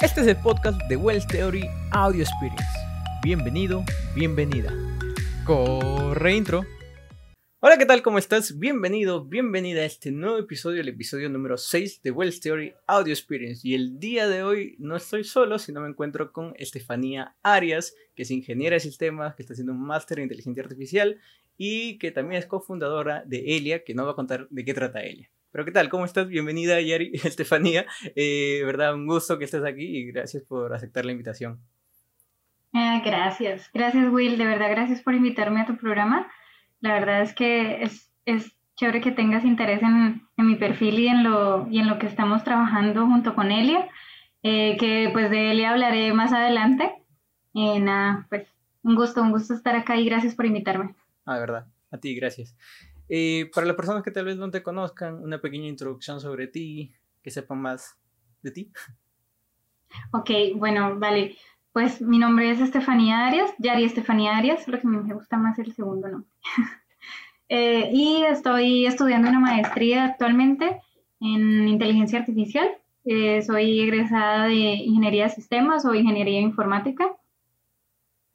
Este es el podcast de Wells Theory Audio Experience. Bienvenido, bienvenida. Corre intro. Hola, ¿qué tal? ¿Cómo estás? Bienvenido, bienvenida a este nuevo episodio, el episodio número 6 de Wells Theory Audio Experience. Y el día de hoy no estoy solo, sino me encuentro con Estefanía Arias, que es ingeniera de sistemas, que está haciendo un máster en inteligencia artificial y que también es cofundadora de Elia, que nos va a contar de qué trata Elia. Pero ¿qué tal? ¿Cómo estás? Bienvenida, Yari, Estefanía. Eh, ¿Verdad? Un gusto que estés aquí y gracias por aceptar la invitación. Eh, gracias, gracias Will, de verdad gracias por invitarme a tu programa. La verdad es que es, es chévere que tengas interés en, en, mi perfil y en, lo, y en lo que estamos trabajando junto con Elia, eh, que pues de Elia hablaré más adelante. Nada, pues un gusto, un gusto estar acá y gracias por invitarme. Ah, verdad, a ti, gracias. Para las personas que tal vez no te conozcan, una pequeña introducción sobre ti, que sepan más de ti. Ok, bueno, vale. Pues mi nombre es Estefanía Arias, Yari Estefanía Arias, lo que me gusta más el segundo nombre. eh, y estoy estudiando una maestría actualmente en inteligencia artificial. Eh, soy egresada de ingeniería de sistemas o ingeniería informática.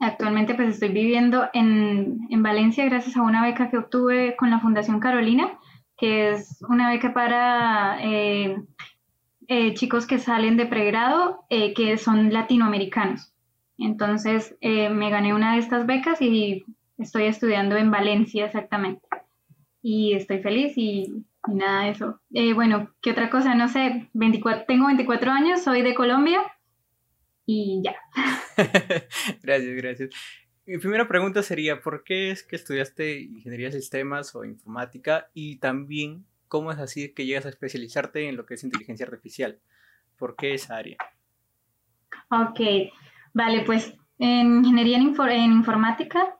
Actualmente pues estoy viviendo en, en, Valencia gracias a una beca que obtuve con la Fundación Carolina, que es una beca para eh, eh, chicos que salen de pregrado eh, que son latinoamericanos. Entonces me gané una de estas becas y estoy estudiando en Valencia exactamente. Y estoy feliz y, nada de eso. bueno, ¿qué otra cosa? No sé, 24, tengo 24 años, soy de Colombia y ya. gracias, gracias. Mi primera pregunta sería, ¿por qué es que estudiaste ingeniería de sistemas o informática? Y también, ¿cómo es así que llegas a especializarte en lo que es inteligencia artificial? ¿Por qué esa área? Ok, vale, pues en ingeniería en, en informática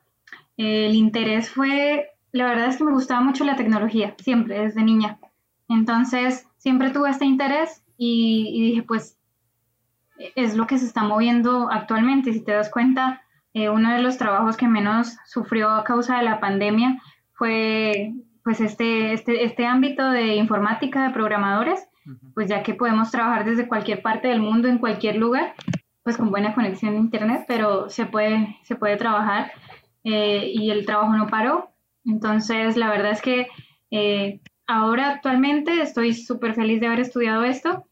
el interés fue, la verdad es que me gustaba mucho la tecnología, siempre, desde niña. Entonces, siempre tuve este interés y, y dije, pues es lo que se está moviendo actualmente. Si te das cuenta, eh, uno de los trabajos que menos sufrió a causa de la pandemia fue pues este, este, este ámbito de informática, de programadores, pues ya que podemos trabajar desde cualquier parte del mundo, en cualquier lugar, pues con buena conexión a internet, pero se puede, se puede trabajar eh, y el trabajo no paró. Entonces, la verdad es que eh, ahora actualmente estoy súper feliz de haber estudiado esto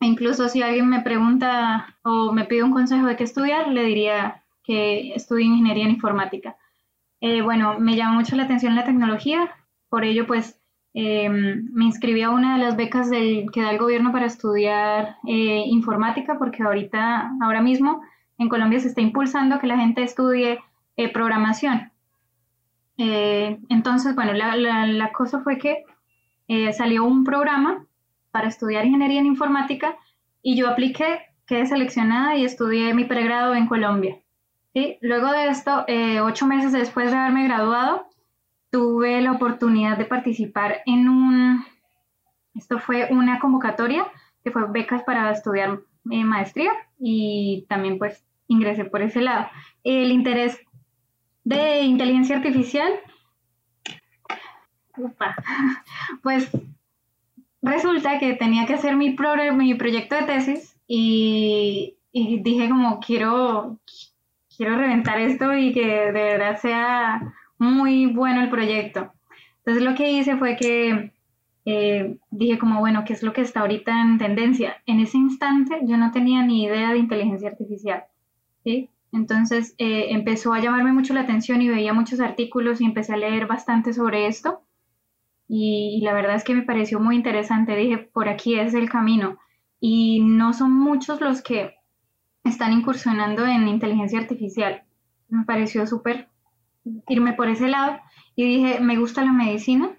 Incluso si alguien me pregunta o me pide un consejo de qué estudiar, le diría que estudie ingeniería en informática. Eh, bueno, me llama mucho la atención la tecnología, por ello pues eh, me inscribí a una de las becas que da el gobierno para estudiar eh, informática, porque ahorita, ahora mismo en Colombia se está impulsando que la gente estudie eh, programación. Entonces, bueno, la, cosa fue que salió un programa para estudiar ingeniería en informática y yo apliqué, quedé seleccionada y estudié mi pregrado en Colombia. ¿sí? Luego de esto, eh, ocho meses después de haberme graduado, tuve la oportunidad de participar en un, esto fue una convocatoria que fue becas para estudiar eh, maestría y también pues ingresé por ese lado. El interés de inteligencia artificial, upa, pues resulta que tenía que hacer mi, mi proyecto de tesis y, y, dije como quiero, quiero reventar esto y que de verdad sea muy bueno el proyecto. Entonces lo que hice fue que eh, dije como, bueno, ¿qué es lo que está ahorita en tendencia? En ese instante yo no tenía ni idea de inteligencia artificial, ¿sí? Entonces eh, empezó a llamarme mucho la atención y veía muchos artículos y empecé a leer bastante sobre esto y, la verdad es que me pareció muy interesante. Dije, por aquí es el camino. Y no son muchos los que están incursionando en inteligencia artificial. Me pareció súper irme por ese lado y dije, me gusta la medicina.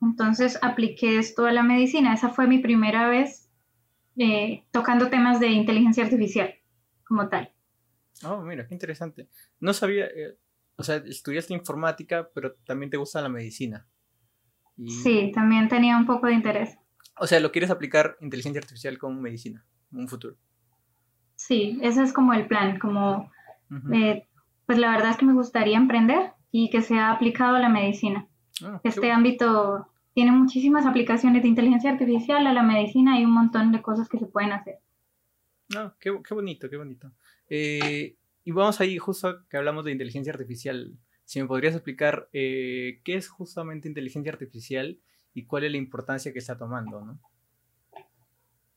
Entonces apliqué esto a la medicina. Esa fue mi primera vez eh, tocando temas de inteligencia artificial como tal. Oh, mira, qué interesante. No sabía, eh, o sea, estudiaste informática, pero también te gusta la medicina. Sí, también tenía un poco de interés. O sea, ¿lo quieres aplicar inteligencia artificial con medicina en un futuro? Sí, ese es como el plan, como, eh, pues la verdad es que me gustaría emprender y que sea aplicado a la medicina. Ah, este ámbito tiene muchísimas aplicaciones de inteligencia artificial a la medicina y un montón de cosas que se pueden hacer. No, qué, bonito, qué bonito. Eh, y vamos ahí, justo que hablamos de inteligencia artificial. Si me podrías explicar eh, qué es justamente inteligencia artificial y cuál es la importancia que está tomando, ¿no?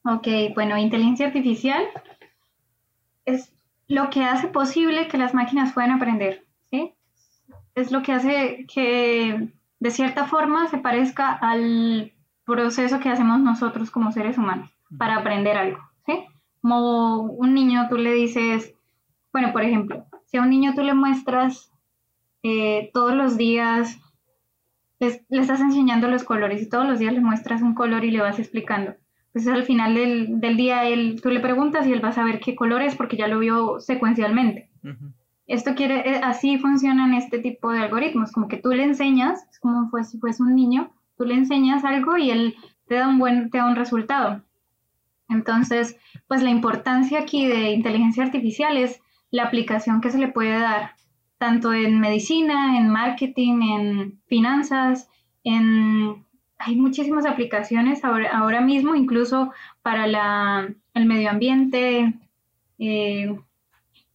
Ok, bueno, inteligencia artificial es lo que hace posible que las máquinas puedan aprender, ¿sí? Es lo que hace que de cierta forma se parezca al proceso que hacemos nosotros como seres humanos para aprender algo, ¿sí? Como un niño tú le dices, bueno, por ejemplo, si a un niño tú le muestras eh, todos los días, le estás enseñando los colores y todos los días le muestras un color y le vas explicando. Entonces al final del, día él, tú le preguntas y él va a saber qué color es porque ya lo vio secuencialmente. Esto quiere, eh, así funcionan este tipo de algoritmos, como que tú le enseñas, es como si fuese un niño, tú le enseñas algo y él te da un buen, te da un resultado. Entonces, pues la importancia aquí de inteligencia artificial es la aplicación que se le puede dar, tanto en medicina, en marketing, en finanzas, en... Hay muchísimas aplicaciones ahora, ahora mismo, incluso para la, el medio ambiente. Eh,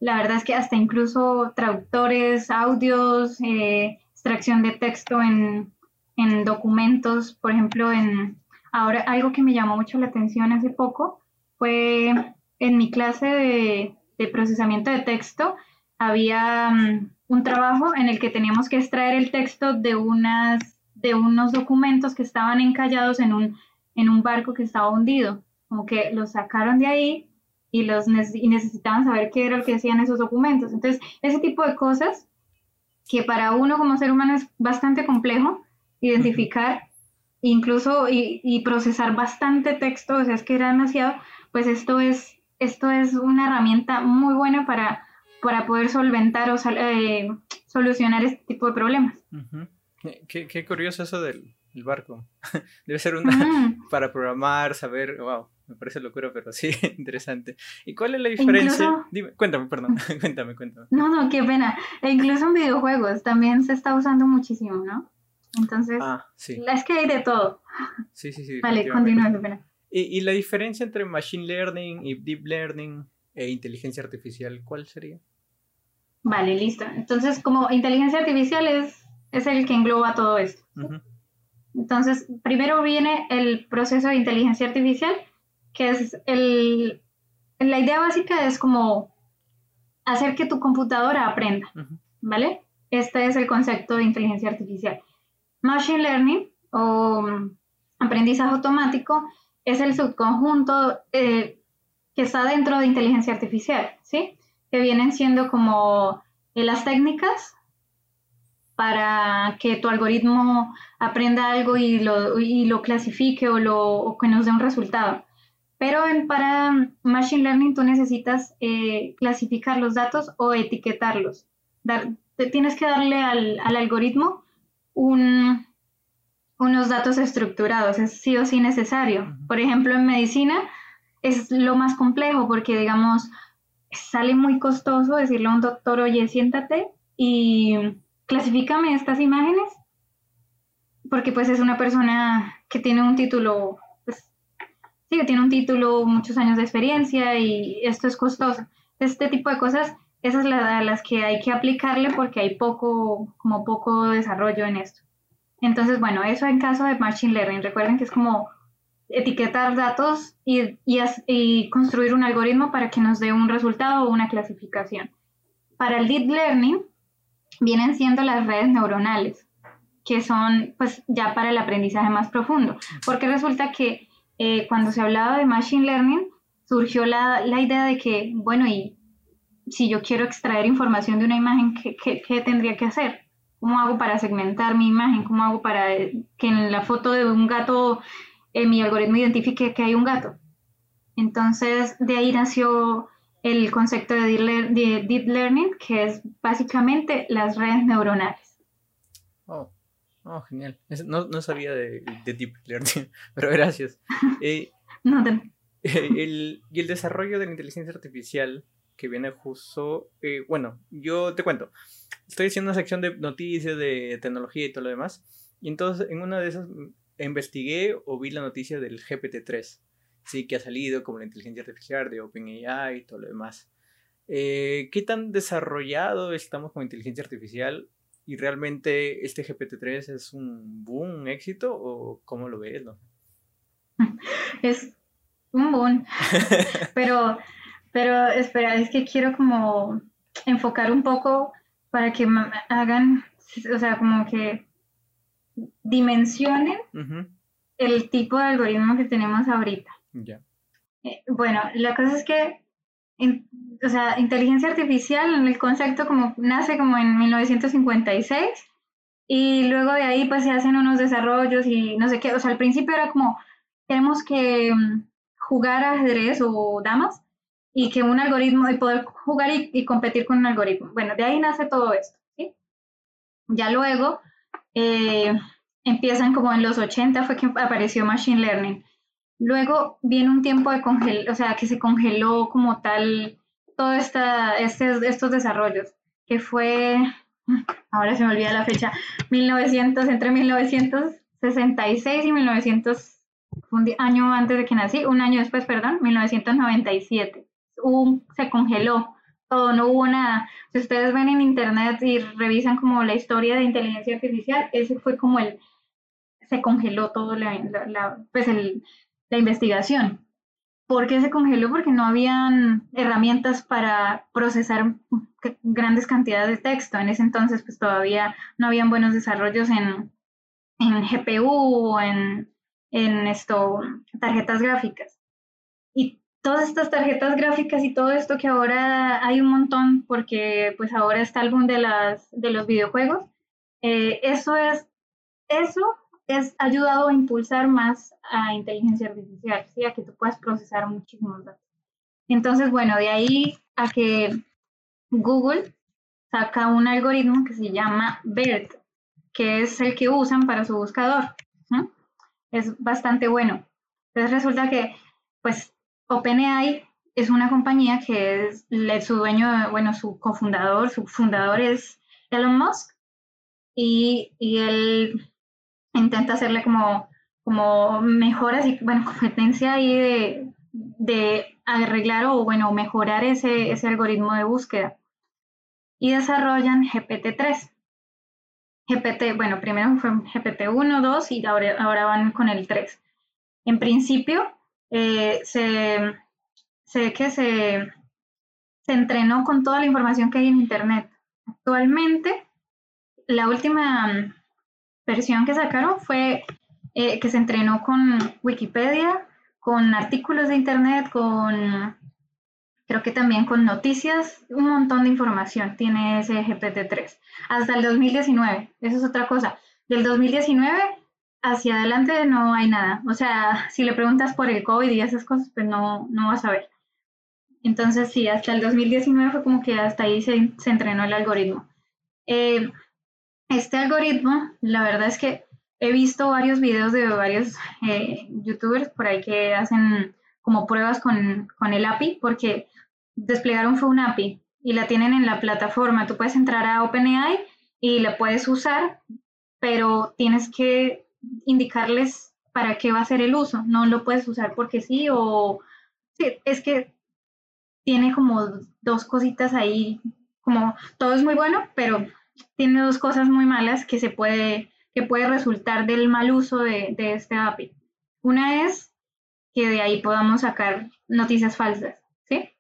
la verdad es que hasta incluso traductores, audios, eh, extracción de texto en, en documentos, por ejemplo, en ahora algo que me llamó mucho la atención hace poco fue en mi clase de de procesamiento de texto, había mm, un trabajo en el que teníamos que extraer el texto de, unas, de unos documentos que estaban encallados en un, en un barco que estaba hundido. Como que los sacaron de ahí y, los y necesitaban saber qué era lo que decían esos documentos. Entonces, ese tipo de cosas que para uno como ser humano es bastante complejo identificar, incluso y, y procesar bastante texto, o sea, es que era demasiado, pues esto es esto es una herramienta muy buena para, para poder solventar o eh, solucionar este tipo de problemas. qué, curioso eso del, barco. Debe ser una para programar, saber, wow, me parece locura, pero sí, interesante. ¿Y cuál es la diferencia? Dime, cuéntame, perdón, cuéntame, cuéntame. No, no, qué pena. E incluso en videojuegos también se está usando muchísimo, ¿no? Entonces, ah, sí. es que hay de todo. Sí, sí, sí. Vale, continúa, qué pena. ¿Y, la diferencia entre Machine Learning y Deep Learning e inteligencia artificial, cuál sería? Vale, listo. Entonces, como inteligencia artificial es, es el que engloba todo esto. Entonces, primero viene el proceso de inteligencia artificial, que es el... La idea básica es como hacer que tu computadora aprenda, ¿vale? Este es el concepto de inteligencia artificial. Machine Learning o aprendizaje automático es el subconjunto eh, que está dentro de inteligencia artificial, ¿sí? Que vienen siendo como eh, las técnicas para que tu algoritmo aprenda algo y lo, lo clasifique o, lo, que nos dé un resultado. Pero en, para Machine Learning tú necesitas eh, clasificar los datos o etiquetarlos. Dar, tienes que darle al, al algoritmo un, unos datos estructurados, es sí o sí necesario. Por ejemplo, en medicina es lo más complejo porque, digamos, sale muy costoso decirle a un doctor, oye, siéntate y clasifícame estas imágenes, porque pues es una persona que tiene un título, pues sí, que tiene un título, muchos años de experiencia y esto es costoso. Este tipo de cosas, esas son las que hay que aplicarle porque hay poco, como poco desarrollo en esto. Entonces, bueno, eso en caso de Machine Learning. Recuerden que es como etiquetar datos y, y, construir un algoritmo para que nos dé un resultado o una clasificación. Para el Deep Learning vienen siendo las redes neuronales, que son pues ya para el aprendizaje más profundo, porque resulta que eh, cuando se hablaba de Machine Learning surgió la, la, idea de que, bueno, y si yo quiero extraer información de una imagen, ¿qué, qué, qué tendría que hacer? ¿Cómo hago para segmentar mi imagen? ¿Cómo hago para que en la foto de un gato eh, mi algoritmo identifique que hay un gato? Entonces, de ahí nació el concepto de deep learning, que es básicamente las redes neuronales. Oh, oh genial. No, sabía de, deep learning, pero gracias. Eh, no el, y el desarrollo de la inteligencia artificial que viene justo, eh, bueno, yo te cuento, estoy haciendo una sección de noticias de tecnología y todo lo demás, y entonces en una de esas investigué o vi la noticia del GPT-3. sí que ha salido, como la inteligencia artificial de OpenAI y todo lo demás. Eh, ¿Qué tan desarrollado estamos con inteligencia artificial? ¿Y realmente este GPT-3 es un boom, un éxito? ¿O cómo lo ves? No? Es un boom. pero, pero espera, es que quiero como enfocar un poco para que hagan, o sea, como que dimensionen el tipo de algoritmo que tenemos ahorita. Eh, bueno, la cosa es que, o sea, inteligencia artificial, en el concepto como nace como en 1956 y luego de ahí pues se hacen unos desarrollos y no sé qué, o sea, al principio era como, queremos que mm, jugar ajedrez o damas y que un algoritmo, y poder jugar y, competir con un algoritmo. Bueno, de ahí nace todo esto, ¿sí? Ya luego eh, empiezan como en los 80 fue que apareció Machine Learning. Luego viene un tiempo de congel, o sea, que se congeló como tal todos este, estos desarrollos, que fue, ahora se me olvida la fecha, 1900, entre 1966 y 1900, un año antes de que nací, un año después, perdón, 1997 se congeló, todo, no hubo nada. Si ustedes ven en internet y revisan como la historia de inteligencia artificial, ese fue como el, se congeló todo la, la, pues el, la investigación. ¿Por qué se congeló? Porque no habían herramientas para procesar grandes cantidades de texto. En ese entonces, pues todavía no habían buenos desarrollos en, en GPU o en, en esto, tarjetas gráficas. Todas estas tarjetas gráficas y todo esto que ahora hay un montón porque pues ahora está el boom de, las, de los videojuegos, eh, eso es, eso es ayudado a impulsar más a inteligencia artificial, ¿sí? a que tú puedas procesar muchísimos datos. Entonces, bueno, de ahí a que Google saca un algoritmo que se llama BERT, que es el que usan para su buscador. Es bastante bueno. Entonces resulta que, pues, OpenAI es una compañía que es su dueño, bueno, su cofundador, su fundador es Elon Musk y, él intenta hacerle como, como mejoras y, bueno, competencia ahí de, de arreglar o, bueno, mejorar ese, ese algoritmo de búsqueda. Y desarrollan GPT-3. GPT, bueno, primero fue GPT-1, 2 y ahora, ahora van con el 3. En principio, eh, se, se, que se, se entrenó con toda la información que hay en Internet. Actualmente, la última versión que sacaron fue eh, que se entrenó con Wikipedia, con artículos de Internet, con creo que también con noticias, un montón de información tiene ese GPT-3. Hasta el 2019, eso es otra cosa. Del 2019 hacia adelante no hay nada. O sea, si le preguntas por el COVID y esas cosas, pues no, no vas a ver. Entonces, sí, hasta el 2019 fue como que hasta ahí se, se entrenó el algoritmo. Eh, este algoritmo, la verdad es que he visto varios videos de varios eh, youtubers por ahí que hacen como pruebas con, con el API, porque desplegaron fue un API y la tienen en la plataforma. Tú puedes entrar a OpenAI y la puedes usar, pero tienes que indicarles para qué va a ser el uso. No lo puedes usar porque sí o... Es que tiene como dos cositas ahí, como todo es muy bueno, pero tiene dos cosas muy malas que se puede, que puede resultar del mal uso de, de este API. Una es que de ahí podamos sacar noticias falsas, ¿sí?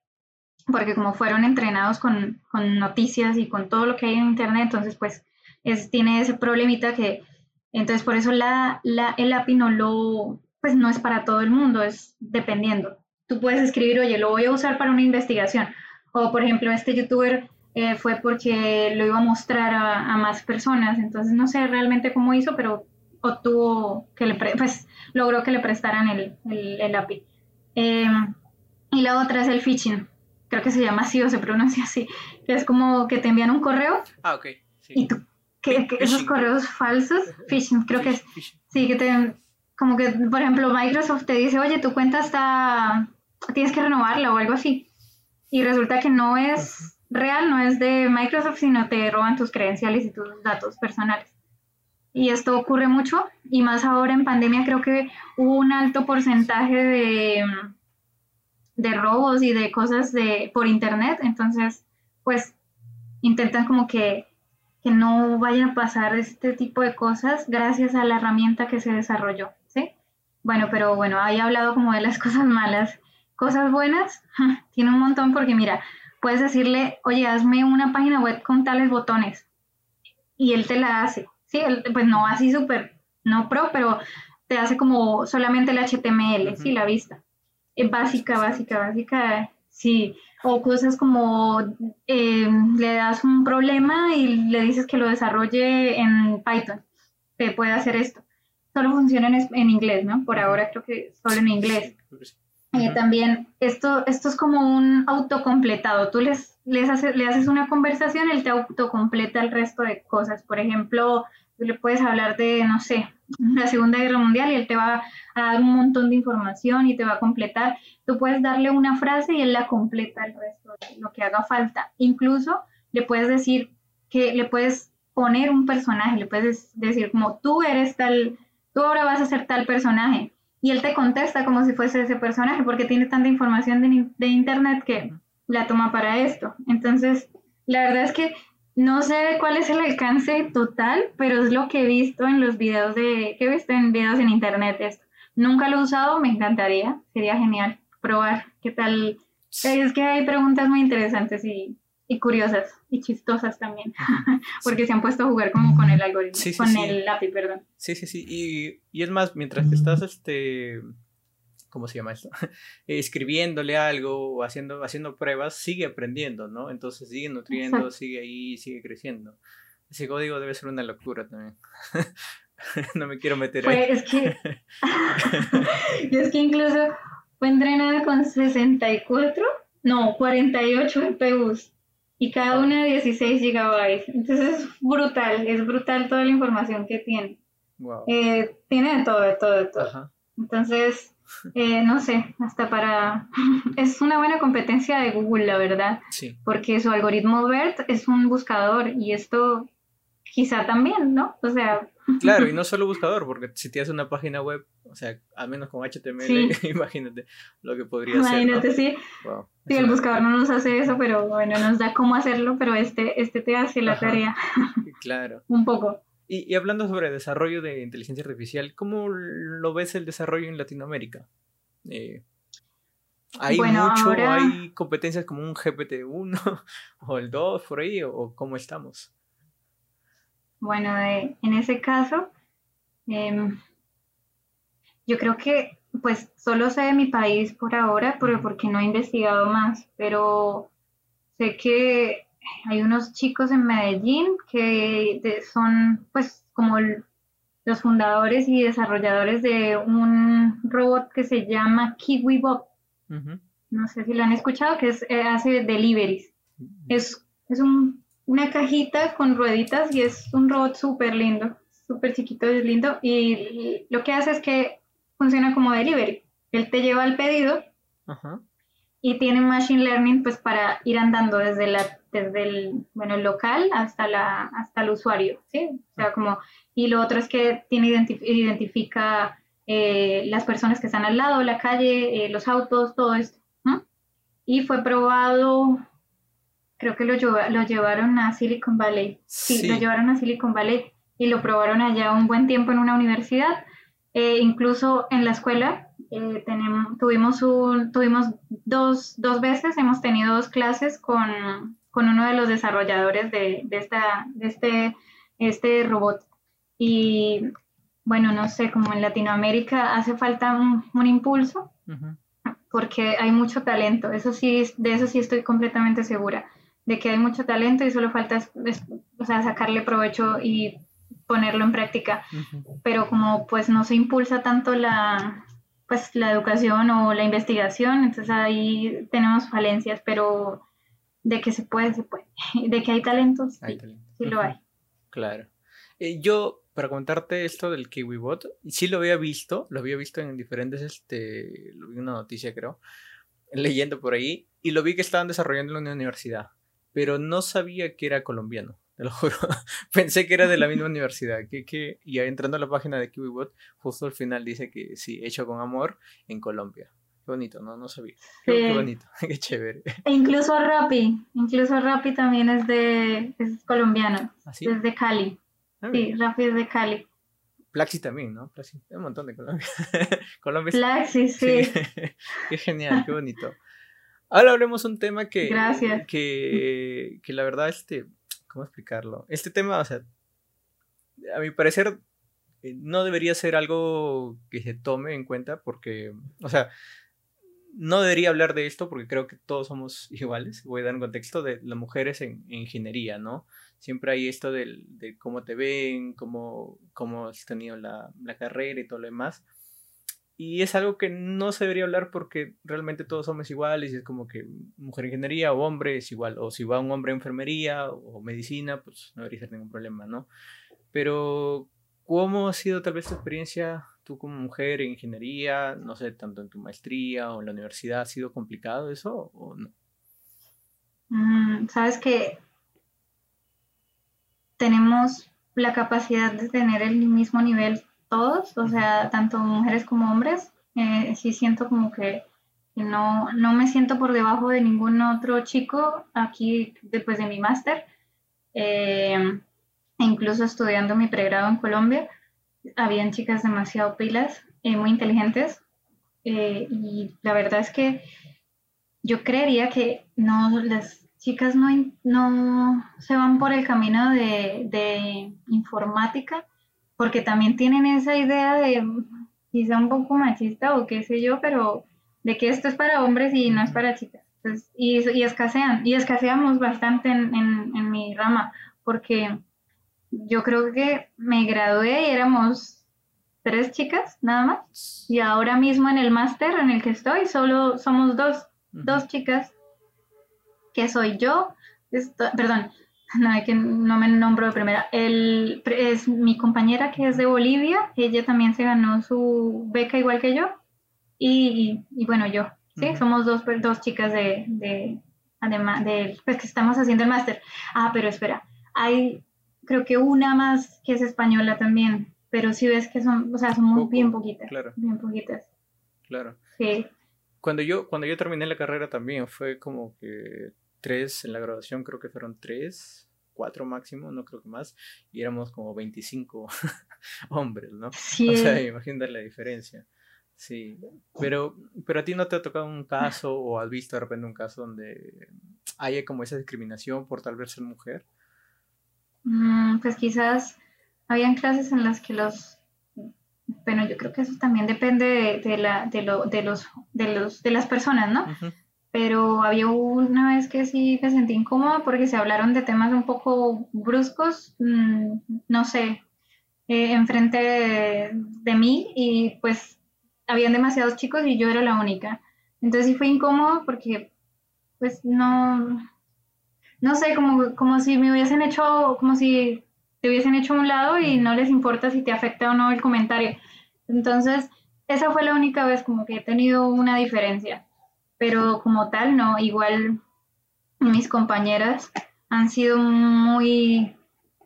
Porque como fueron entrenados con, con noticias y con todo lo que hay en Internet, entonces pues es, tiene ese problemita que entonces, por eso la, la, el API no lo, pues no es para todo el mundo, es dependiendo. Tú puedes escribir, oye, lo voy a usar para una investigación. O, por ejemplo, este youtuber eh, fue porque lo iba a mostrar a, más personas. Entonces, no sé realmente cómo hizo, pero obtuvo que le, pues, logró que le prestaran el, el, API. Em, y la otra es el phishing. Creo que se llama así o se pronuncia así. Que es como que te envían un correo. Ah, ok. Y tú que, esos correos falsos, phishing, creo que es, sí, que te, como que, por ejemplo, Microsoft te dice, oye, tu cuenta está, tienes que renovarla o algo así. Y resulta que no es real, no es de Microsoft, sino te roban tus credenciales y tus datos personales. y esto ocurre mucho y más ahora en pandemia creo que hubo un alto porcentaje de, de robos y de cosas de, por internet, entonces pues intentan como que, que no vayan a pasar este tipo de cosas gracias a la herramienta que se desarrolló, ¿sí? Bueno, pero bueno, ahí he hablado como de las cosas malas. Cosas buenas, tiene un montón porque mira, puedes decirle, oye, hazme una página web con tales botones y él te la hace. Sí, pues no así súper, no pro, pero te hace como solamente el HTML, sí, la vista. Es básica, básica, básica, sí. O cosas como eh, le das un problema y le dices que lo desarrolle en Python. Te puede hacer esto. Solo funciona en, en inglés, ¿no? Por ahora creo que solo en inglés. Eh, también esto, esto es como un autocompletado. Tú les, les le haces una conversación, él te autocompleta el resto de cosas. Por ejemplo, le puedes hablar de, no sé, la Segunda Guerra Mundial y él te va a dar un montón de información y te va a completar. Tú puedes darle una frase y él la completa el resto de lo que haga falta. Incluso le puedes decir que le puedes poner un personaje, le puedes decir como tú eres tal, tú ahora vas a ser tal personaje y él te contesta como si fuese ese personaje porque tiene tanta información de, internet que la toma para esto. Entonces, la verdad es que no sé cuál es el alcance total, pero es lo que he visto en los videos de, que he visto en videos en internet esto. Nunca lo he usado, me encantaría, sería genial probar qué tal. Es que hay preguntas muy interesantes y y curiosas y chistosas también, porque se han puesto a jugar como con el algoritmo, con el lápiz, perdón. Sí, sí, sí, y, y, es más, mientras estás, este, ¿cómo se llama esto? Escribiéndole algo o haciendo, haciendo pruebas, sigue aprendiendo, ¿no? Entonces sigue nutriendo, sigue ahí, sigue creciendo. Ese código debe ser una locura también. no me quiero meter pues, ahí. Es que, es que incluso fue entrenada con 64, no, 48 GPUs y cada una 16 gigabytes. Entonces es brutal, es brutal toda la información que tiene. Eh, tiene de todo, de todo, de todo. Entonces, eh, no sé, hasta para... es una buena competencia de Google, la verdad. Sí. Porque su algoritmo BERT es un buscador y esto quizá también, ¿no? O sea... Claro, y no solo buscador, porque si tienes una página web, o sea, al menos con HTML, imagínate lo que podría ser. Imagínate, sí. Sí, el buscador no nos hace eso, pero bueno, nos da cómo hacerlo, pero este, este te hace la tarea. Claro. Un poco. Y, hablando sobre desarrollo de inteligencia artificial, ¿cómo lo ves el desarrollo en Latinoamérica? Eh, ¿Hay mucho, hay competencias como un GPT-1 o el 2 por ahí, o cómo estamos? Bueno, en ese caso, em, yo creo que pues solo sé de mi país por ahora, porque no he investigado más, pero sé que hay unos chicos en Medellín que son pues como los fundadores y desarrolladores de un robot que se llama KiwiBot. No sé si lo han escuchado, que es, eh, hace deliveries. Es, es un una cajita con rueditas y es un robot súper lindo, súper chiquito, es lindo. Y lo que hace es que funciona como delivery. Él te lleva el pedido y tiene machine learning pues para ir andando desde la desde el bueno el local hasta la hasta el usuario, ¿sí? O sea, como y lo otro es que tiene identifica eh, las personas que están al lado, la calle, eh, los autos, todo esto. Y fue probado creo que lo, lo llevaron a Silicon Valley. Sí, lo llevaron a Silicon Valley y lo probaron allá un buen tiempo en una universidad. Eh, incluso en la escuela eh, tenemos, tuvimos, un, tuvimos dos, dos, veces, hemos tenido dos clases con, con uno de los desarrolladores de, de, esta, de este, este robot. Y bueno, no sé, como en Latinoamérica hace falta un, impulso, porque hay mucho talento, eso sí, de eso sí estoy completamente segura de que hay mucho talento y solo falta o sea, sacarle provecho y ponerlo en práctica. Pero como pues no se impulsa tanto la, pues, la educación o la investigación, entonces ahí tenemos falencias, pero de que se puede, se puede. De que hay talentos, sí, sí lo hay. Claro. Eh, yo, para contarte esto del KiwiBot, sí lo había visto, lo había visto en diferentes, este, lo vi en una noticia creo, leyendo por ahí, y lo vi que estaban desarrollando en una universidad pero no sabía que era colombiano. te lo juro. Pensé que era de la misma universidad. Que, que, y entrando a la página de KiwiBot, justo al final dice que sí, hecho con amor en Colombia. Qué bonito, no, no sabía. Qué, bonito, qué chévere. E incluso Rappi, incluso Rappi también es de es colombiano. ¿Ah, Es de Cali. Ah, sí, Rappi es de Cali. Plaxi también, ¿no? Plaxi, un montón de Colombia. Colombia Plaxi, sí. qué genial, qué bonito. Ahora hablemos un tema que, Gracias. que, que la verdad, este, ¿cómo explicarlo? Este tema, o sea, a mi parecer, eh, no debería ser algo que se tome en cuenta porque, o sea, no debería hablar de esto porque creo que todos somos iguales. Voy a dar un contexto de las mujeres en, ingeniería, ¿no? Siempre hay esto de cómo te ven, cómo, cómo has tenido la, la, carrera y todo lo demás. Y es algo que no se debería hablar porque realmente todos somos iguales y es como que mujer ingeniería o hombre es igual. O si va un hombre a enfermería o medicina, pues no debería ser ningún problema, ¿no? Pero, ¿cómo ha sido tal vez tu experiencia tú como mujer en ingeniería, no sé, tanto en tu maestría o en la universidad, ¿ha sido complicado eso o no? Mm, Sabes que tenemos la capacidad de tener el mismo nivel todos, o sea, tanto mujeres como hombres. Eh, sí siento como que no, no me siento por debajo de ningún otro chico aquí después de mi máster. Eh, incluso estudiando mi pregrado en Colombia habían chicas demasiado pilas, eh, muy inteligentes, eh, y la verdad es que yo creería que no, las chicas no, no se van por el camino de, de informática, porque también tienen esa idea de quizá un poco machista o qué sé yo, pero de que esto es para hombres y no es para chicas. y, y, escasean, y escaseamos bastante en, en, en mi rama, porque yo creo que me gradué y éramos tres chicas nada más. Y ahora mismo en el máster en el que estoy, solo somos dos, dos chicas, que soy yo, perdón, no, que no me nombro de primera. El, es mi compañera que es de Bolivia, ella también se ganó su beca igual que yo. Y, y, bueno, yo, ¿sí? Somos dos, dos chicas de, de, además, de, pues que estamos haciendo el máster. Ah, pero espera, hay creo que una más que es española también, pero si ves que son, o sea, son muy bien poquitas. Claro. Bien poquitas. Claro. Sí. Cuando yo, cuando yo terminé la carrera también fue como que tres en la graduación, creo que fueron tres, cuatro máximo, no creo que más, y éramos como 25 hombres, ¿no? Sí. O sea, imagínate la diferencia. Sí, pero, pero a ti no te ha tocado un caso o has visto de repente un caso donde haya como esa discriminación por tal vez ser mujer. Mm, pues quizás habían clases en las que los, bueno, yo creo que eso también depende de, la, de, lo, de, los, de, los, de las personas, ¿no? Pero había una vez que sí me sentí incómoda porque se hablaron de temas un poco bruscos, mm, no sé, eh, enfrente de, de mí y pues habían demasiados chicos y yo era la única. Entonces sí fue incómodo porque pues no, no sé, como, como si me hubiesen hecho, como si te hubiesen hecho a un lado y no les importa si te afecta o no el comentario. Entonces, esa fue la única vez como que he tenido una diferencia. Pero como tal, no, igual mis compañeras han sido muy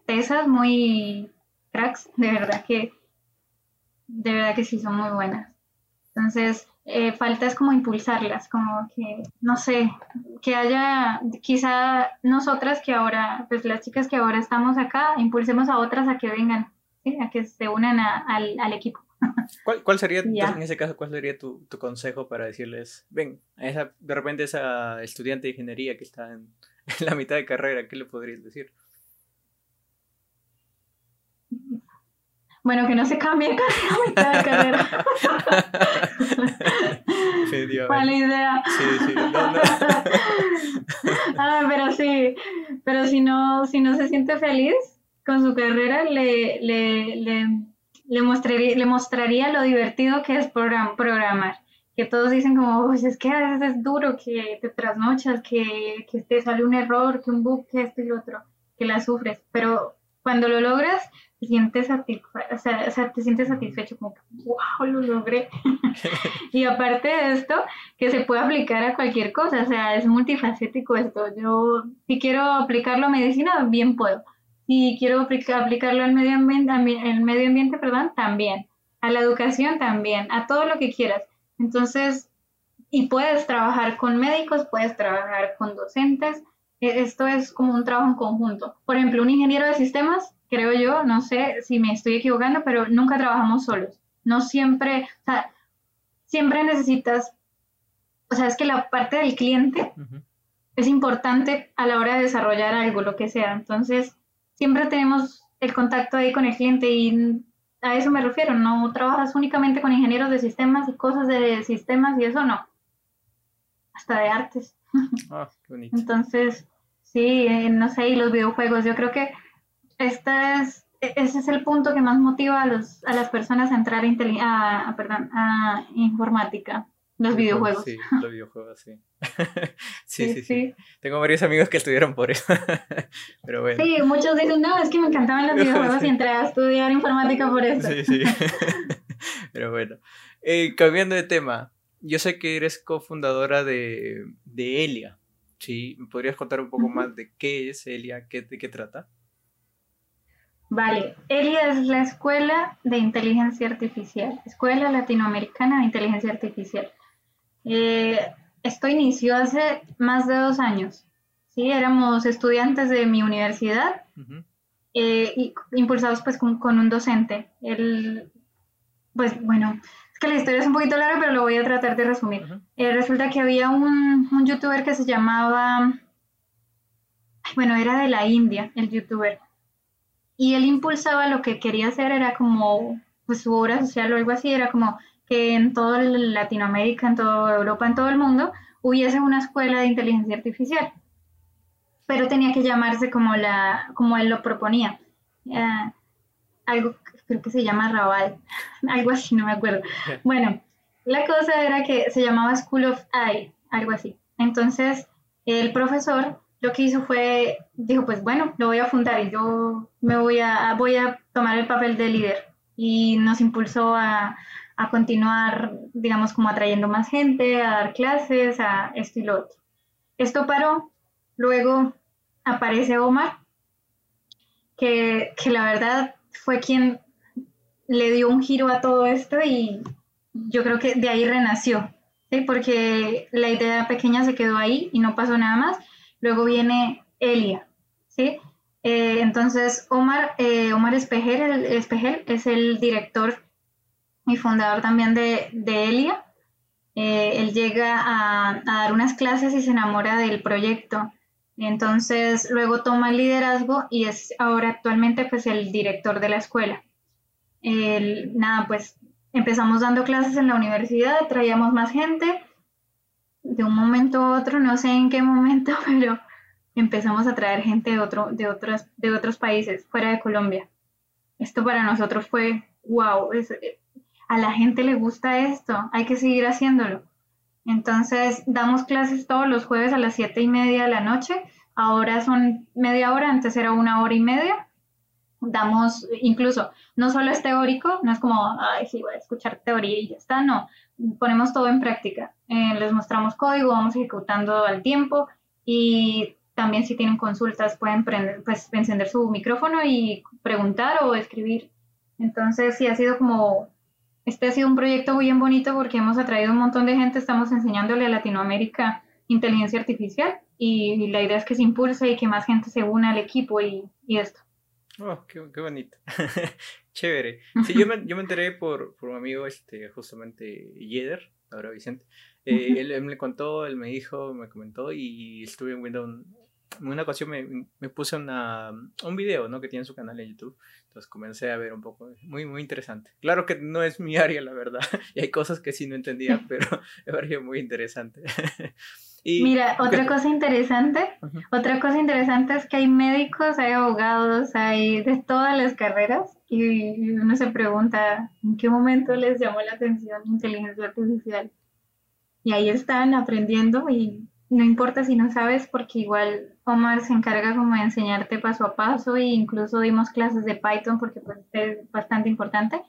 tesas, muy cracks, de verdad que, de verdad que sí son muy buenas. Entonces, eh, falta es como impulsarlas, como que, no sé, que haya, quizá nosotras que ahora, pues las chicas que ahora estamos acá, impulsemos a otras a que vengan, a que se unan al, equipo. ¿Cuál, cuál sería, en ese caso, cuál sería tu, tu, consejo para decirles, ven, esa, de repente esa estudiante de ingeniería que está en, en la mitad de carrera, ¿qué le podrías decir? Bueno, que no se cambie de carrera de carrera. Mala idea. Sí, sí. ah, pero sí, pero si no, si no se siente feliz con su carrera, le, le, le, le mostraría, le mostraría lo divertido que es programar. Que todos dicen como, es que a veces es duro, que te trasnochas, que, que te sale un error, que un bug, que esto y lo otro, que la sufres. Pero cuando lo logras, te sientes, o sea, te sientes satisfecho, como wow, lo logré. y aparte de esto, que se puede aplicar a cualquier cosa, o sea, es multifacético esto. Yo, si quiero aplicarlo a medicina, bien puedo. Si quiero aplicarlo al medio ambiente, al medio ambiente, perdón, también. A la educación también, a todo lo que quieras. Entonces, y puedes trabajar con médicos, puedes trabajar con docentes. E, esto es como un trabajo en conjunto. Por ejemplo, un ingeniero de sistemas, creo yo, no sé si me estoy equivocando, pero nunca trabajamos solos. No siempre, o sea, siempre necesitas, o sea, es que la parte del cliente es importante a la hora de desarrollar algo, lo que sea. Entonces, siempre tenemos el contacto ahí con el cliente y a eso me refiero, no trabajas únicamente con ingenieros de sistemas y cosas de sistemas y eso no, hasta de artes. Ah, qué bonito. Entonces, sí, eh, no sé, y los videojuegos, yo creo que esta es, e, ese es el punto que más motiva a, los, a las personas a entrar a, perdón, a informática. Los videojuegos. Sí, los videojuegos, sí. sí, sí, sí, Tengo varios amigos que estudiaron por eso. Pero bueno. Sí, muchos dicen, no, es que me encantaban los videojuegos y entré a estudiar informática por eso. Sí, sí. Pero bueno. Eh, cambiando de tema, yo sé que eres cofundadora de, de Elia. ¿Sí? ¿Me podrías contar un poco más de qué es Elia, qué, de qué trata? Vale, ELIA es la Escuela de Inteligencia Artificial, Escuela Latinoamericana de Inteligencia Artificial. Eh, esto inició hace más de dos años. Sí, éramos estudiantes de mi universidad, eh, y impulsados pues con, un docente. Él, pues bueno, es que la historia es un poquito larga, pero lo voy a tratar de resumir. Eh, resulta que había un, un youtuber que se llamaba, bueno, era de la India, el youtuber. Y él impulsaba lo que quería hacer, era como, pues su obra social o algo así, era como que en toda Latinoamérica, en toda Europa, en todo el mundo, hubiese una escuela de inteligencia artificial. Pero tenía que llamarse como, la, como él lo proponía. Eh, algo creo que se llama Raval, algo así, no me acuerdo. Bueno, la cosa era que se llamaba School of AI, algo así. Entonces, el profesor lo que hizo fue, dijo, pues bueno, lo voy a fundar y yo me voy a, voy a tomar el papel de líder. Y nos impulsó a, a continuar, digamos, como atrayendo más gente, a dar clases, a esto y lo otro. Esto paró, luego aparece Omar, que, que la verdad fue quien le dio un giro a todo esto y yo creo que de ahí renació, porque la idea pequeña se quedó ahí y no pasó nada más. Luego viene Elia, ¿sí? Eh, entonces, Omar, eh, Omar Espejel, Espejel es el director y fundador también de, de Elia. Eh, él llega a, dar unas clases y se enamora del proyecto. Entonces luego toma el liderazgo y es ahora actualmente pues el director de la escuela. nada, pues empezamos dando clases en la universidad, traíamos más gente. De un momento a otro, no sé en qué momento, pero empezamos a traer gente de, otro, de, otros, de otros países, fuera de Colombia. Esto para nosotros fue, wow, es, a la gente le gusta esto, hay que seguir haciéndolo. Entonces, damos clases todos los jueves a las siete y media de la noche. Ahora son media hora, antes era una hora y media. Damos, incluso, no solo es teórico, no es como, ay, sí, voy a escuchar teoría y ya está, no. Ponemos todo en práctica. Eh, les mostramos código, vamos ejecutando al tiempo y también si tienen consultas pueden prender, pues, encender su micrófono y preguntar o escribir. Entonces, sí ha sido como este ha sido un proyecto bien bonito porque hemos atraído un montón de gente, estamos enseñándole a Latinoamérica inteligencia artificial y, la idea es que se impulse y que más gente se una al equipo y, esto. Oh, qué, bonito. Chévere. Sí, yo me, yo me enteré por, por un amigo, este, justamente Yeder, ahora Vicente. Eh, él, me contó, él me dijo, me comentó y estuve viendo un, una ocasión me, me puse una, un video ¿no? que tiene su canal en YouTube. Entonces comencé a ver un poco. Muy, muy interesante. Claro que no es mi área, la verdad. Y hay cosas que sí no entendía, pero me pareció muy interesante. y, Mira, otra cosa interesante, otra cosa interesante es que hay médicos, hay abogados, hay de todas las carreras y uno se pregunta en qué momento les llamó la atención inteligencia artificial. Y ahí están aprendiendo y no importa si no sabes porque igual Omar se encarga como de enseñarte paso a paso e incluso dimos clases de Python porque pues es bastante importante.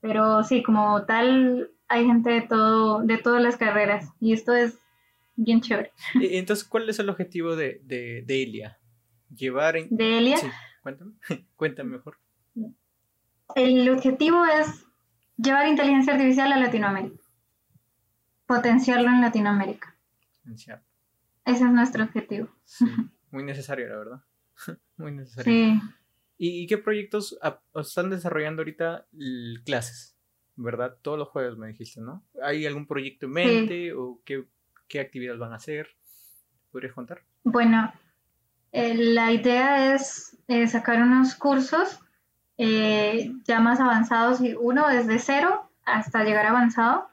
Pero sí, como tal, hay gente de todo, de todas las carreras y esto es bien chévere. Entonces, ¿cuál es el objetivo de, de, de Elia? Llevar De Elia. Cuéntame, cuéntame mejor. El objetivo es llevar inteligencia artificial a Latinoamérica, potenciarlo en Latinoamérica. Potenciarlo. Ese es nuestro objetivo. muy necesario, la verdad. muy necesario. Sí. ¿Y, qué proyectos están desarrollando ahorita clases? ¿Verdad? Todos los jueves me dijiste, ¿no? ¿Hay algún proyecto en mente o qué, qué actividades van a hacer? ¿Podrías contar? Bueno, eh, la idea es eh, sacar unos cursos eh, ya más avanzados, uno desde cero hasta llegar avanzado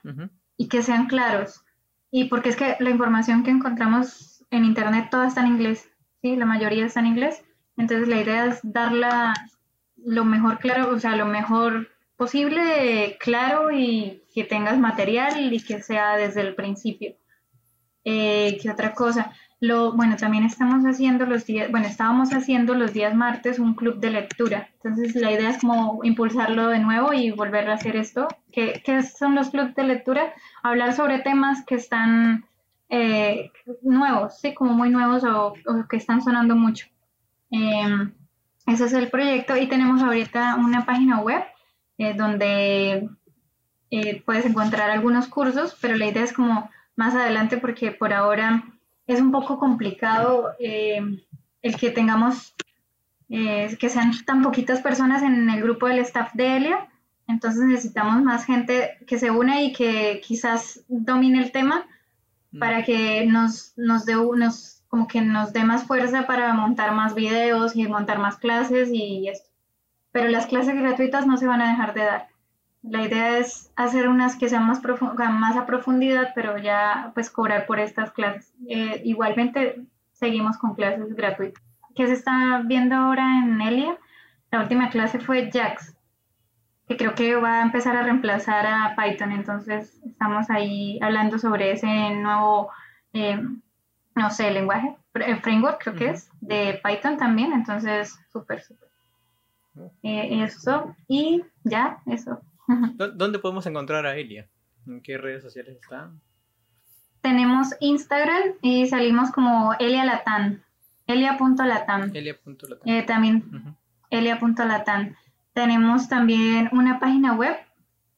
y que sean claros. Y porque es que la información que encontramos en Internet toda está en inglés, ¿sí? La mayoría está en inglés. Entonces la idea es darla lo mejor claro, o sea, lo mejor posible, claro y que tengas material y que sea desde el principio. ¿Qué otra cosa? Lo, bueno, también estamos haciendo los días, bueno, estábamos haciendo los días martes un club de lectura. Entonces la idea es como impulsarlo de nuevo y volver a hacer esto. ¿Qué, qué son los clubes de lectura? Hablar sobre temas que están eh, nuevos, sí, como muy nuevos o, que están sonando mucho. Em, ese es el proyecto y tenemos ahorita una página web eh, donde eh, puedes encontrar algunos cursos, pero la idea es como más adelante porque por ahora es un poco complicado eh, el que tengamos, eh, que sean tan poquitas personas en el grupo del staff de Elia. Entonces necesitamos más gente que se une y que quizás domine el tema mm. para que nos, nos dé unos, como que nos dé más fuerza para montar más videos y montar más clases y esto. Pero las clases gratuitas no se van a dejar de dar. La idea es hacer unas que sean más, más a profundidad, pero ya pues cobrar por estas clases. Eh, igualmente seguimos con clases gratuitas. ¿Qué se está viendo ahora en Elia? La última clase fue JAX, que creo que va a empezar a reemplazar a Python. Entonces estamos ahí hablando sobre ese nuevo, eh, no sé, lenguaje, eh, framework creo que es, de Python también. Entonces, súper, súper. Oh. eso y ya, eso. ¿Dónde podemos encontrar a Elia? ¿En qué redes sociales está? Tenemos Instagram y salimos como Elia Latán. Elia.latán. Elia.latán. Eh, también Elia.latán. Tenemos también una página web.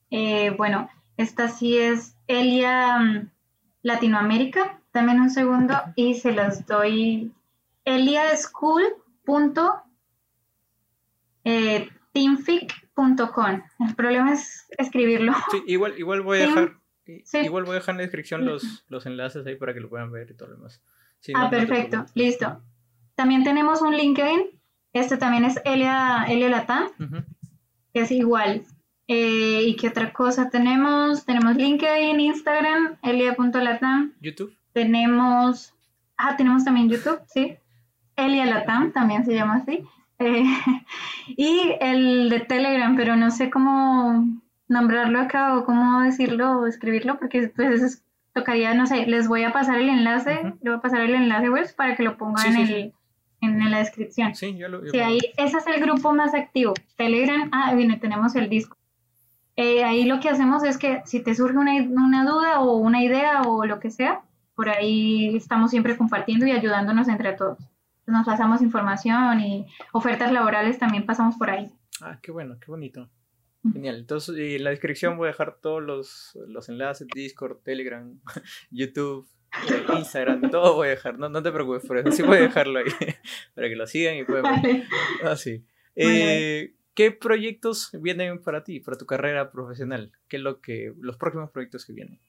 Eh, bueno, esta sí es Elia mm, Latinoamérica. También un segundo y se los doy. eliaschool.teamfic eh, .com. El problema es escribirlo. Sí, igual, igual voy a dejar, igual voy a dejar en la descripción los, los enlaces ahí para que lo puedan ver y todo lo demás. ah, perfecto, listo. También tenemos un LinkedIn. Este también es Elia, Elia Latam, que es igual. Eh, ¿Y qué otra cosa tenemos? Tenemos LinkedIn, Instagram, elia.latam. YouTube. Tenemos, ah, tenemos también YouTube, sí. Elia Latam, también se llama así. Eh, y el de Telegram, pero no sé cómo nombrarlo acá o cómo decirlo o escribirlo, porque pues tocaría, no sé, les voy a pasar el enlace, les voy a pasar el enlace web para que lo pongan en, el, en, la descripción. Sí, yo lo sí, ahí, ese es el grupo más activo. Telegram, ah, viene, tenemos el disco. Eh, ahí lo que hacemos es que si te surge una, una duda o una idea o lo que sea, por ahí estamos siempre compartiendo y ayudándonos entre todos nos pasamos información y ofertas laborales también pasamos por ahí. Ah, qué bueno, qué bonito. Genial. Entonces, en la descripción voy a dejar todos los, los enlaces, Discord, Telegram, YouTube, Instagram, todo voy a dejar. No, no te preocupes por eso, sí voy a dejarlo ahí para que lo sigan y puedan ver. Ah, sí. Eh, ¿Qué proyectos vienen para ti, para tu carrera profesional? ¿Qué es lo que, los próximos proyectos que vienen?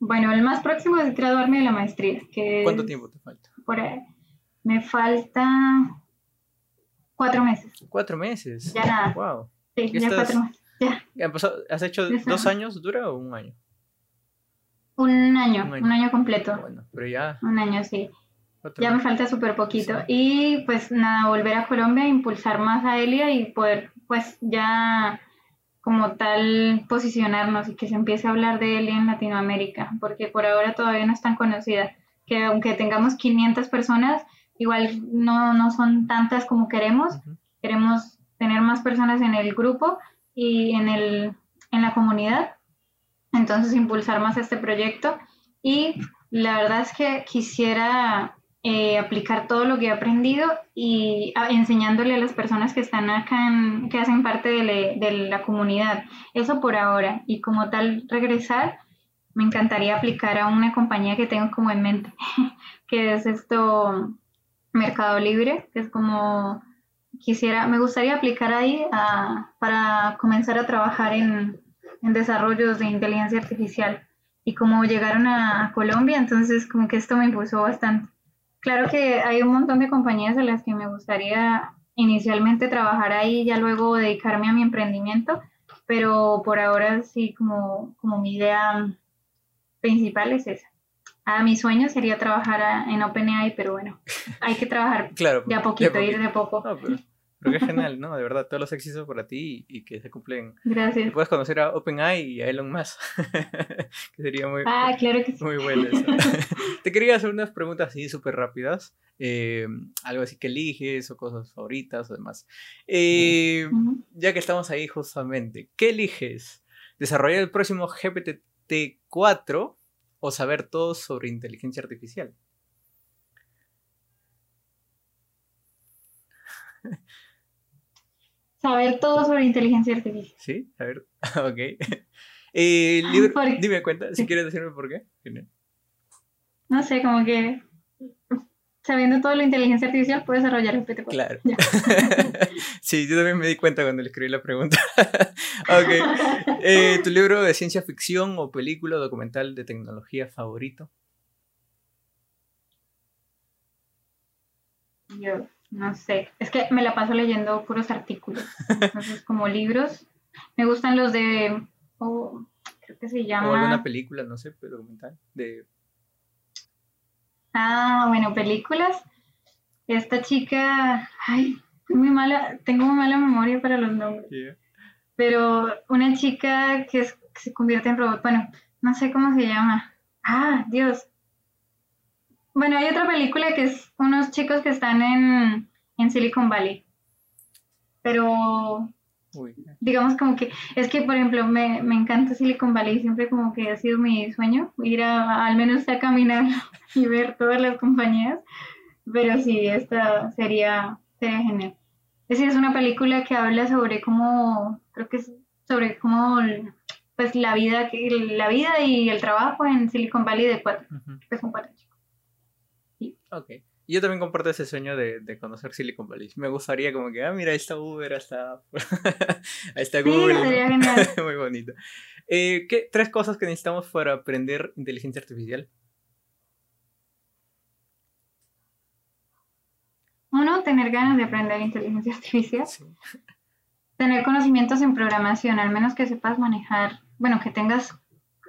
Bueno, el más próximo es graduarme de la maestría. Que ¿Cuánto tiempo te falta? Por ahí me falta cuatro meses. ¿Cuatro meses? Ya nada. Wow. Sí, ya cuatro meses. Ya. ¿Has hecho dos años dura o un año? Un año, un año, completo. Bueno, pero ya. Un año, sí. Ya me falta súper poquito. Y pues nada, volver a Colombia, impulsar más a Elia y poder pues ya como tal posicionarnos y que se empiece a hablar de Elia en Latinoamérica, porque por ahora todavía no es tan conocida, que aunque tengamos 500 personas, igual no, no son tantas como queremos. Queremos tener más personas en el grupo y en, el, en la comunidad. Entonces, impulsar más este proyecto. Y la verdad es que quisiera eh, aplicar todo lo que he aprendido y enseñándole a las personas que están acá, que hacen parte de, la comunidad. Eso por ahora. Y como tal, regresar, me encantaría aplicar a una compañía que tengo como en mente, que es esto, Mercado Libre, que es como quisiera, me gustaría aplicar ahí para comenzar a trabajar en, en desarrollos de inteligencia artificial. Y como llegaron a Colombia, entonces como que esto me impulsó bastante. Claro que hay un montón de compañías a las que me gustaría inicialmente trabajar ahí y ya luego dedicarme a mi emprendimiento, pero por ahora sí como, como mi idea principal es esa. Ah, mi sueño sería trabajar en OpenAI, pero bueno, hay que trabajar claro, de a poquito, ir de a poco. Pero qué genial, ¿no? De verdad, todos los éxitos para ti y, que se cumplen. Gracias. puedes conocer a OpenAI y a Elon Musk, que sería muy, ah, claro que sí. muy bueno eso. Te quería hacer unas preguntas así súper rápidas. Eh, algo así que eliges o cosas favoritas o demás. Eh, ya que estamos ahí justamente, ¿qué eliges? ¿Desarrollar el próximo GPT-4 o saber todo sobre inteligencia artificial? Saber todo sobre inteligencia artificial. Sí, a ver, ok. Eh, dime cuenta, si quieres decirme por qué. No sé, como que sabiendo todo la inteligencia artificial puedo desarrollar el PT4. Claro. sí, yo también me di cuenta cuando le escribí la pregunta. ok. Eh, ¿Tu libro de ciencia ficción o película o documental de tecnología favorito? Yo no sé, es que me la paso leyendo puros artículos, entonces como libros. Me gustan los de, oh, creo que se llama... O alguna película, no sé, documental, de... Ah, bueno, películas. Esta chica, ay, muy mala, tengo muy mala memoria para los nombres. Pero una chica que, que se convierte en robot, bueno, no sé cómo se llama. Ah, Dios, bueno, hay otra película que es unos chicos que están en, Silicon Valley. Pero digamos como que, es que por ejemplo me, encanta Silicon Valley, siempre como que ha sido mi sueño ir a, al menos a caminar y ver todas las compañías. Pero sí, esta sería, sería genial. Es es una película que habla sobre cómo, creo que es sobre cómo pues la vida, la vida y el trabajo en Silicon Valley de cuatro, es un cuatro Ok. Yo también comparto ese sueño de, conocer Silicon Valley. Me gustaría como que, ah, mira, ahí está Uber, ahí está, ahí está Google. Muy bonito. Eh, ¿qué, tres cosas que necesitamos para aprender inteligencia artificial. Uno, tener ganas de aprender inteligencia artificial. Tener conocimientos en programación, al menos que sepas manejar, bueno, que tengas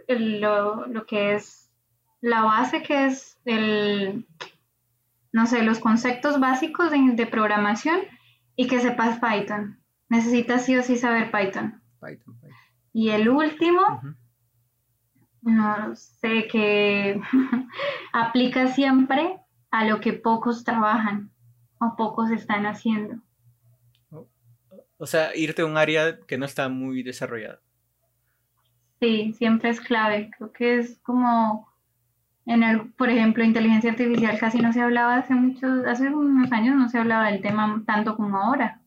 lo, lo que es la base, que es el no sé, los conceptos básicos de, programación y que sepas Python. Necesitas sí o sí saber Python. Python, Y el último, no sé, que aplica siempre a lo que pocos trabajan o pocos están haciendo. O sea, irte a un área que no está muy desarrollada. Sí, siempre es clave. Creo que es como en el, por ejemplo, inteligencia artificial casi no se hablaba hace muchos, hace unos años no se hablaba del tema tanto como ahora.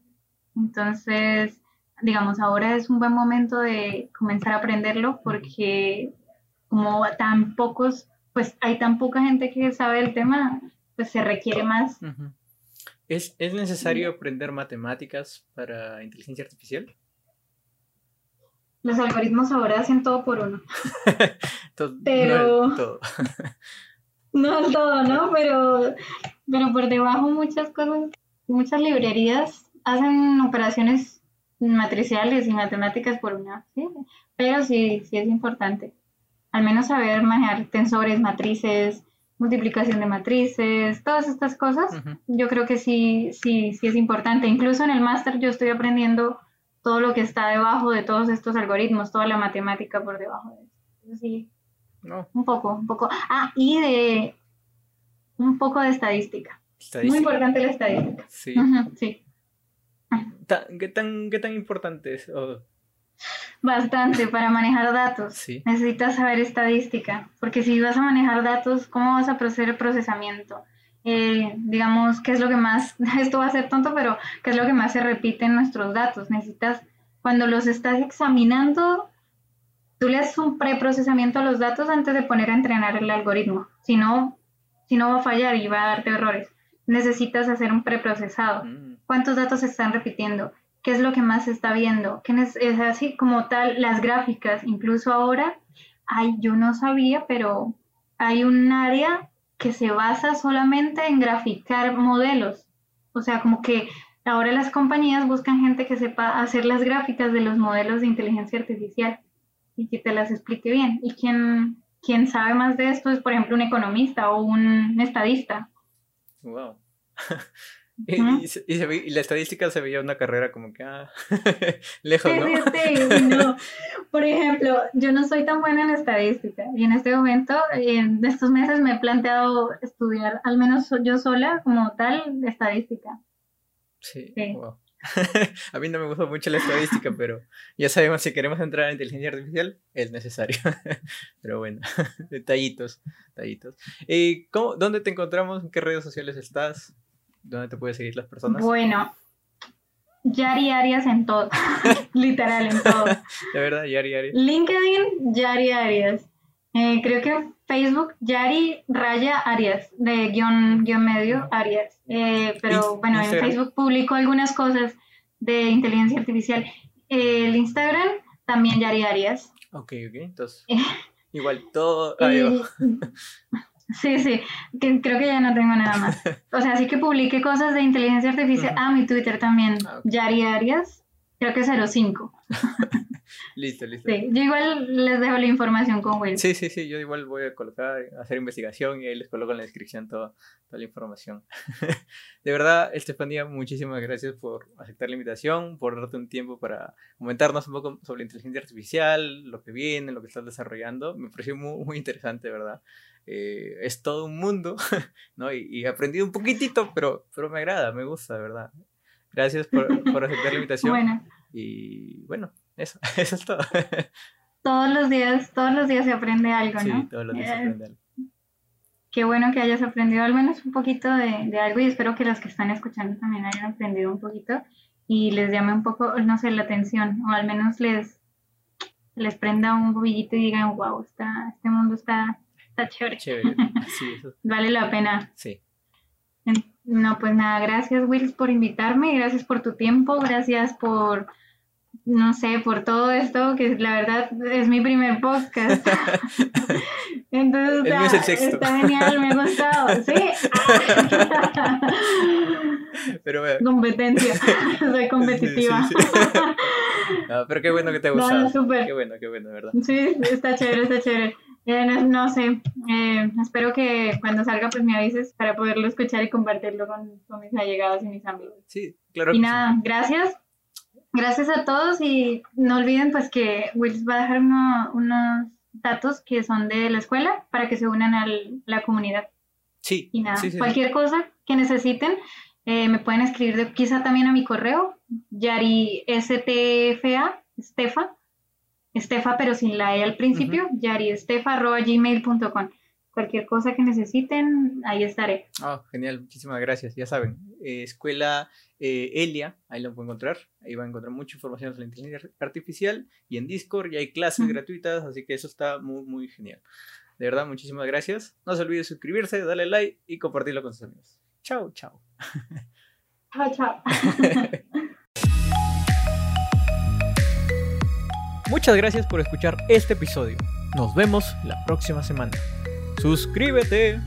Entonces, digamos, ahora es un buen momento de comenzar a aprenderlo porque como tan pocos, pues hay tan poca gente que sabe el tema, pues se requiere más. ¿Es, ¿Es necesario aprender matemáticas para inteligencia artificial? Los algoritmos ahora hacen todo por uno. pero... No todo. no todo, ¿no? Pero, pero por debajo muchas cosas, muchas librerías hacen operaciones matriciales y matemáticas por una, ¿sí? Pero sí, sí es importante. Al menos saber manejar tensores, matrices, multiplicación de matrices, todas estas cosas, yo creo que sí, sí, sí es importante. Incluso en el máster yo estoy aprendiendo todo lo que está debajo de todos estos algoritmos, toda la matemática por debajo de eso. Sí, no. un poco, un poco. Ah, y de un poco de estadística. Muy importante la estadística. Sí. sí. ¿Qué, tan, ¿Qué tan importante es? Bastante para manejar datos. Sí. Necesitas saber estadística, porque si vas a manejar datos, ¿cómo vas a el procesamiento? Eh, digamos, qué es lo que más, esto va a ser tonto, pero qué es lo que más se repite en nuestros datos. Necesitas, cuando los estás examinando, tú le haces un preprocesamiento a los datos antes de poner a entrenar el algoritmo. Si no, si no va a fallar y va a darte errores. Necesitas hacer un preprocesado. Mm. ¿Cuántos datos se están repitiendo? ¿Qué es lo que más se está viendo? ¿Qué es, es así como tal las gráficas? Incluso ahora, ay, yo no sabía, pero hay un área que se basa solamente en graficar modelos. O sea, como que ahora las compañías buscan gente que sepa hacer las gráficas de los modelos de inteligencia artificial y que te las explique bien. Y quien, quien sabe más de esto es, por ejemplo, un economista o un estadista. Wow. Y, la estadística se veía una carrera como que ah, lejos, ¿no? Sí, no. Por ejemplo, yo no soy tan buena en estadística y en este momento, en estos meses me he planteado estudiar, al menos yo sola, como tal, estadística. Sí, Wow. a mí no me gusta mucho la estadística, pero ya sabemos si queremos entrar en inteligencia artificial, es necesario. pero bueno, detallitos, detallitos. ¿Y cómo, dónde te encontramos? ¿En qué redes sociales estás? ¿Dónde te pueden seguir las personas? Bueno, Yari Arias en todo. Literal, en todo. De verdad, Yari Arias. LinkedIn, Yari Arias. Eh, creo que Facebook, Yari Raya Arias, de guion, guion medio Arias. Eh, pero bueno, en Facebook publico algunas cosas de inteligencia artificial. el Instagram, también Yari Arias. Ok, ok. Entonces, igual todo. Sí, sí, creo que ya no tengo nada más. O sea, sí que publiqué cosas de inteligencia artificial. Ah, mi Twitter también, ah, Yari Arias, creo que 05. listo, listo. Sí, yo igual les dejo la información con Will. Sí, sí, sí, yo igual voy a colocar, hacer investigación y ahí les coloco en la descripción toda, toda la información. de verdad, Estefanía, muchísimas gracias por aceptar la invitación, por darte un tiempo para comentarnos un poco sobre inteligencia artificial, lo que viene, lo que estás desarrollando. Me pareció muy, muy interesante, ¿verdad? Eh, es todo un mundo, ¿no? Y, y, he aprendido un poquitito, pero, pero me agrada, me gusta, de verdad. Gracias por, por aceptar la invitación. Bueno. Y bueno, eso, eso es todo. todos los días, todos los días se aprende algo, ¿no? Sí, todos los días se aprende algo. Qué bueno que hayas aprendido al menos un poquito de, de, algo y espero que los que están escuchando también hayan aprendido un poquito y les llame un poco, no sé, la atención o al menos les, les prenda un bobillito y digan, wow, está, este mundo está está chévere. vale la pena. Sí. No, pues nada, gracias Wills por invitarme, gracias por tu tiempo, gracias por, no sé, por todo esto, que la verdad es mi primer podcast. Entonces está, genial, me ha gustado, sí. Pero, Competencia, soy competitiva. pero qué bueno que te ha gustado. Qué bueno, qué bueno, ¿verdad? Sí, está chévere, está chévere. Eh, no, sé, eh, espero que cuando salga pues me avises para poderlo escuchar y compartirlo con, mis allegados y mis amigos. Sí, claro. Y nada, gracias. Gracias a todos y no olviden pues que Wills va a dejar unos datos que son de la escuela para que se unan a la comunidad. Sí. Y nada, cualquier cosa que necesiten eh, me pueden escribir de, quizá también a mi correo, yari stfa, stefa, Estefa, pero sin la E al principio, uh yariestefa.gmail.com. Cualquier cosa que necesiten, ahí estaré. Ah, genial, muchísimas gracias. Ya saben, eh, Escuela eh, Elia, ahí lo pueden encontrar. Ahí van a encontrar mucha información sobre la inteligencia artificial y en Discord y hay clases gratuitas, así que eso está muy, muy genial. De verdad, muchísimas gracias. No se olviden suscribirse, darle like y compartirlo con sus amigos. Chao, chao. Chao, chao. Muchas gracias por escuchar este episodio. Nos vemos la próxima semana. Suscríbete.